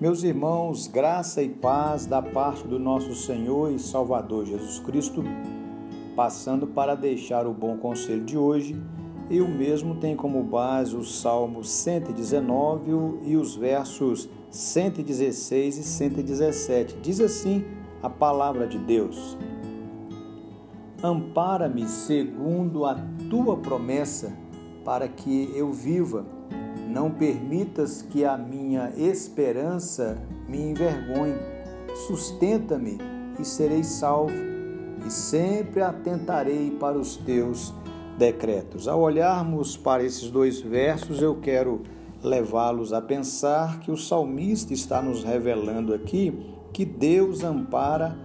Meus irmãos, graça e paz da parte do nosso Senhor e Salvador Jesus Cristo, passando para deixar o bom conselho de hoje, e o mesmo tem como base o Salmo 119 e os versos 116 e 117. Diz assim a palavra de Deus: Ampara-me segundo a tua promessa, para que eu viva não permitas que a minha esperança me envergonhe. Sustenta-me e serei salvo, e sempre atentarei para os teus decretos. Ao olharmos para esses dois versos, eu quero levá-los a pensar que o salmista está nos revelando aqui que Deus ampara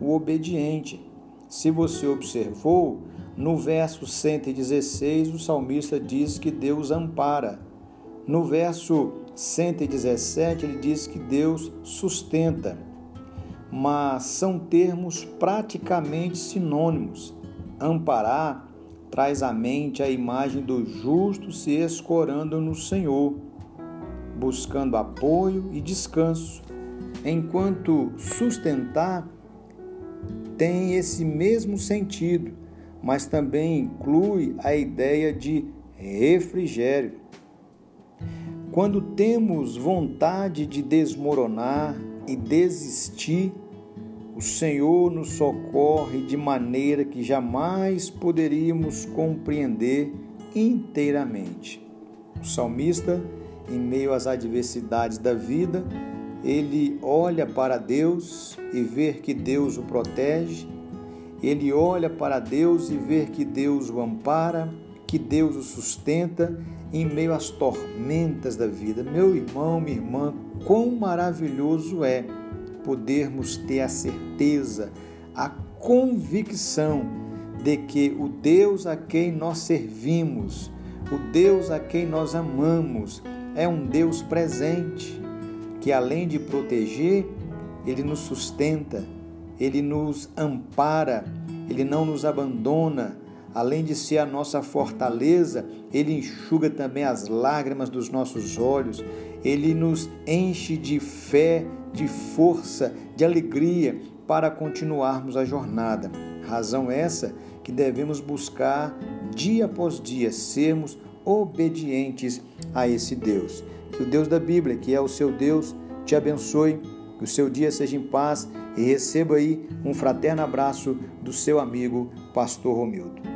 o obediente. Se você observou, no verso 116, o salmista diz que Deus ampara no verso 117, ele diz que Deus sustenta, mas são termos praticamente sinônimos. Amparar traz à mente a imagem do justo se escorando no Senhor, buscando apoio e descanso, enquanto sustentar tem esse mesmo sentido, mas também inclui a ideia de refrigério. Quando temos vontade de desmoronar e desistir, o Senhor nos socorre de maneira que jamais poderíamos compreender inteiramente. O salmista, em meio às adversidades da vida, ele olha para Deus e vê que Deus o protege, ele olha para Deus e vê que Deus o ampara, que Deus o sustenta em meio às tormentas da vida. Meu irmão, minha irmã, quão maravilhoso é podermos ter a certeza, a convicção de que o Deus a quem nós servimos, o Deus a quem nós amamos, é um Deus presente, que além de proteger, ele nos sustenta, ele nos ampara, ele não nos abandona, além de ser a nossa fortaleza, Ele enxuga também as lágrimas dos nossos olhos, Ele nos enche de fé, de força, de alegria para continuarmos a jornada. Razão essa que devemos buscar dia após dia sermos obedientes a esse Deus. Que o Deus da Bíblia, que é o seu Deus, te abençoe, que o seu dia seja em paz e receba aí um fraterno abraço do seu amigo, Pastor Romildo.